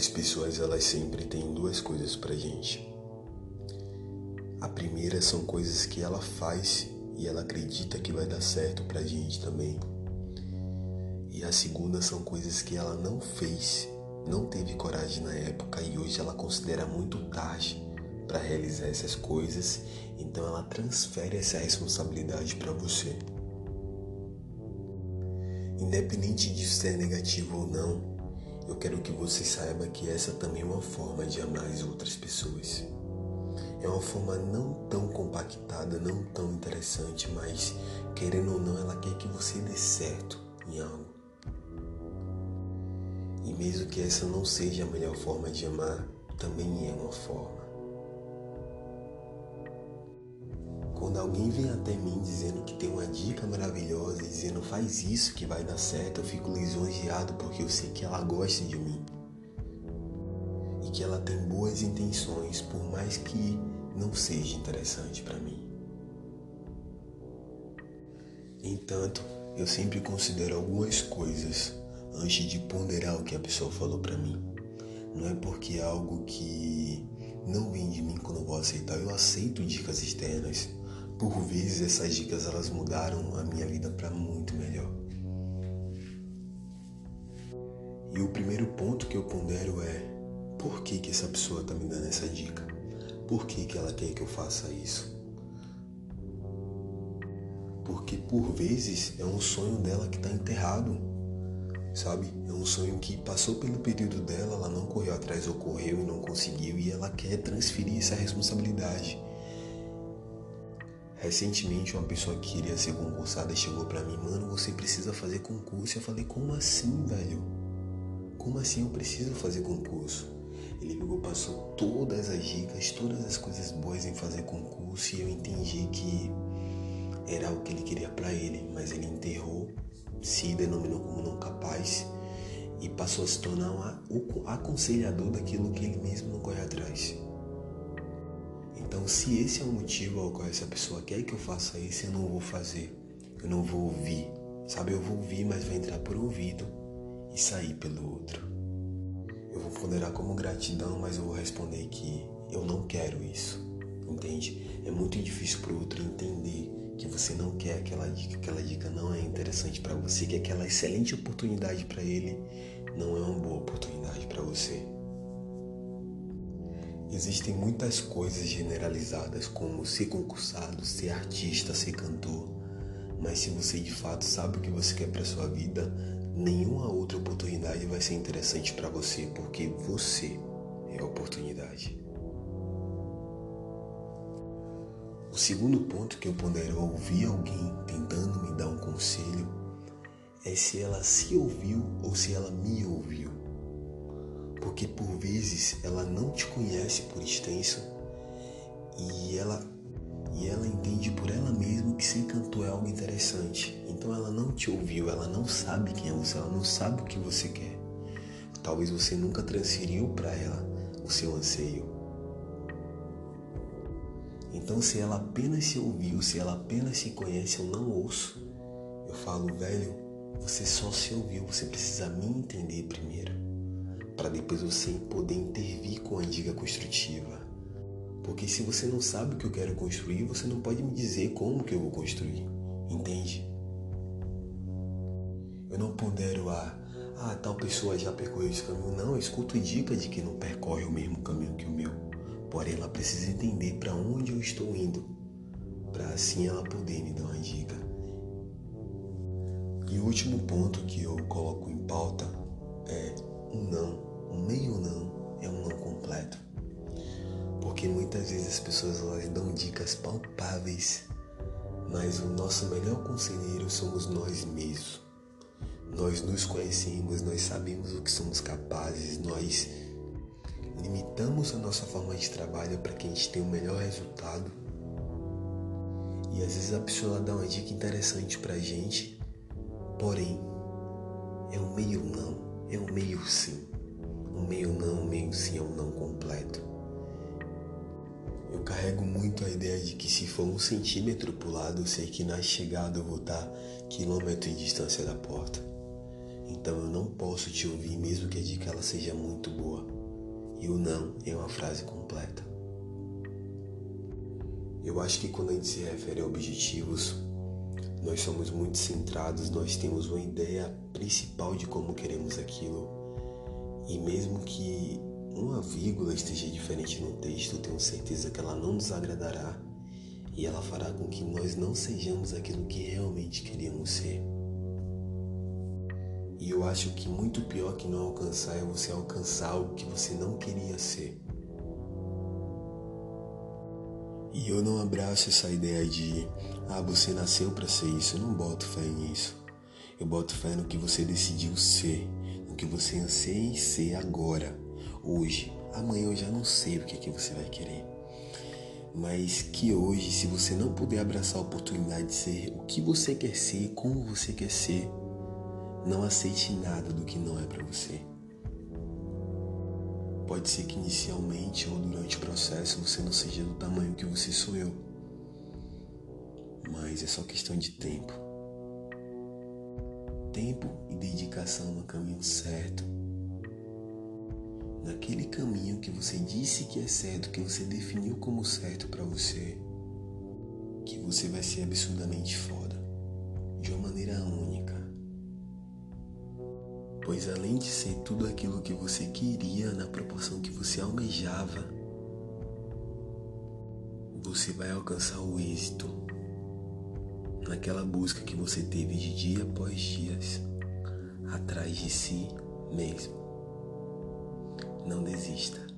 As pessoas elas sempre têm duas coisas pra gente. A primeira são coisas que ela faz e ela acredita que vai dar certo pra gente também. E a segunda são coisas que ela não fez, não teve coragem na época e hoje ela considera muito tarde para realizar essas coisas, então ela transfere essa responsabilidade para você. Independente de ser negativo ou não, eu quero que você saiba que essa também é uma forma de amar as outras pessoas. É uma forma não tão compactada, não tão interessante, mas querendo ou não, ela quer que você dê certo em algo. E mesmo que essa não seja a melhor forma de amar, também é uma forma. Quando alguém vem até mim dizendo que tem uma dica maravilhosa, dizendo faz isso que vai dar certo, eu fico lisonjeado porque eu sei que ela gosta de mim. E que ela tem boas intenções, por mais que não seja interessante para mim. Entanto, eu sempre considero algumas coisas antes de ponderar o que a pessoa falou para mim. Não é porque é algo que não vem de mim quando eu vou aceitar, eu aceito dicas externas por vezes essas dicas elas mudaram a minha vida para muito melhor. E o primeiro ponto que eu pondero é por que, que essa pessoa está me dando essa dica? Por que, que ela quer que eu faça isso? Porque por vezes é um sonho dela que está enterrado, sabe? É um sonho que passou pelo período dela, ela não correu atrás, ocorreu e não conseguiu, e ela quer transferir essa responsabilidade. Recentemente, uma pessoa que queria ser concursada chegou para mim, mano, você precisa fazer concurso. Eu falei, como assim, velho? Como assim eu preciso fazer concurso? Ele pegou, passou todas as dicas, todas as coisas boas em fazer concurso e eu entendi que era o que ele queria para ele, mas ele enterrou, se denominou como não capaz e passou a se tornar um aconselhador daquilo que ele mesmo não corre atrás. Então, se esse é o motivo ao qual essa pessoa quer que eu faça isso, eu não vou fazer. Eu não vou ouvir. Sabe, eu vou ouvir, mas vai entrar por ouvido e sair pelo outro. Eu vou ponderar como gratidão, mas eu vou responder que eu não quero isso. Entende? É muito difícil para o outro entender que você não quer aquela dica, aquela dica não é interessante para você, que aquela excelente oportunidade para ele não é uma boa oportunidade para você. Existem muitas coisas generalizadas, como ser concursado, ser artista, ser cantor. Mas se você de fato sabe o que você quer para sua vida, nenhuma outra oportunidade vai ser interessante para você, porque você é a oportunidade. O segundo ponto que eu pondero ao ouvir alguém tentando me dar um conselho é se ela se ouviu ou se ela me ouviu porque por vezes ela não te conhece por extenso e ela e ela entende por ela mesma que ser cantor é algo interessante. Então ela não te ouviu, ela não sabe quem é você, ela não sabe o que você quer. Talvez você nunca transferiu para ela o seu anseio. Então se ela apenas se ouviu, se ela apenas se conhece, eu não ouço. Eu falo, velho, você só se ouviu, você precisa me entender primeiro para depois você poder intervir com a dica construtiva. Porque se você não sabe o que eu quero construir, você não pode me dizer como que eu vou construir, entende? Eu não pondero a ah, tal pessoa já percorreu esse caminho. Não, eu escuto dica de que não percorre o mesmo caminho que o meu. Porém, ela precisa entender para onde eu estou indo, para assim ela poder me dar uma dica. E o último ponto que eu coloco em pauta é um não um meio não é um não completo. Porque muitas vezes as pessoas elas dão dicas palpáveis, mas o nosso melhor conselheiro somos nós mesmos. Nós nos conhecemos, nós sabemos o que somos capazes, nós limitamos a nossa forma de trabalho para que a gente tenha o melhor resultado. E às vezes a pessoa dá uma dica interessante pra gente, porém é um meio não, é um meio sim um meio não, meio sim é um não completo. Eu carrego muito a ideia de que se for um centímetro pro lado, eu sei que na chegada eu vou estar quilômetro de distância da porta. Então eu não posso te ouvir mesmo que a dica ela seja muito boa. E o não é uma frase completa. Eu acho que quando a gente se refere a objetivos, nós somos muito centrados, nós temos uma ideia principal de como queremos aquilo. E mesmo que uma vírgula esteja diferente no texto, tenho certeza que ela não nos agradará e ela fará com que nós não sejamos aquilo que realmente queríamos ser. E eu acho que muito pior que não alcançar é você alcançar algo que você não queria ser. E eu não abraço essa ideia de, ah, você nasceu para ser isso. Eu não boto fé nisso. Eu boto fé no que você decidiu ser, que você anseia ser agora, hoje. Amanhã eu já não sei o que é que você vai querer. Mas que hoje, se você não puder abraçar a oportunidade de ser o que você quer ser, como você quer ser, não aceite nada do que não é para você. Pode ser que inicialmente ou durante o processo você não seja do tamanho que você sonhou. Mas é só questão de tempo. Tempo e dedicação no caminho certo. Naquele caminho que você disse que é certo, que você definiu como certo para você, que você vai ser absurdamente foda, de uma maneira única pois além de ser tudo aquilo que você queria na proporção que você almejava, você vai alcançar o êxito naquela busca que você teve de dia após dias atrás de si mesmo. Não desista.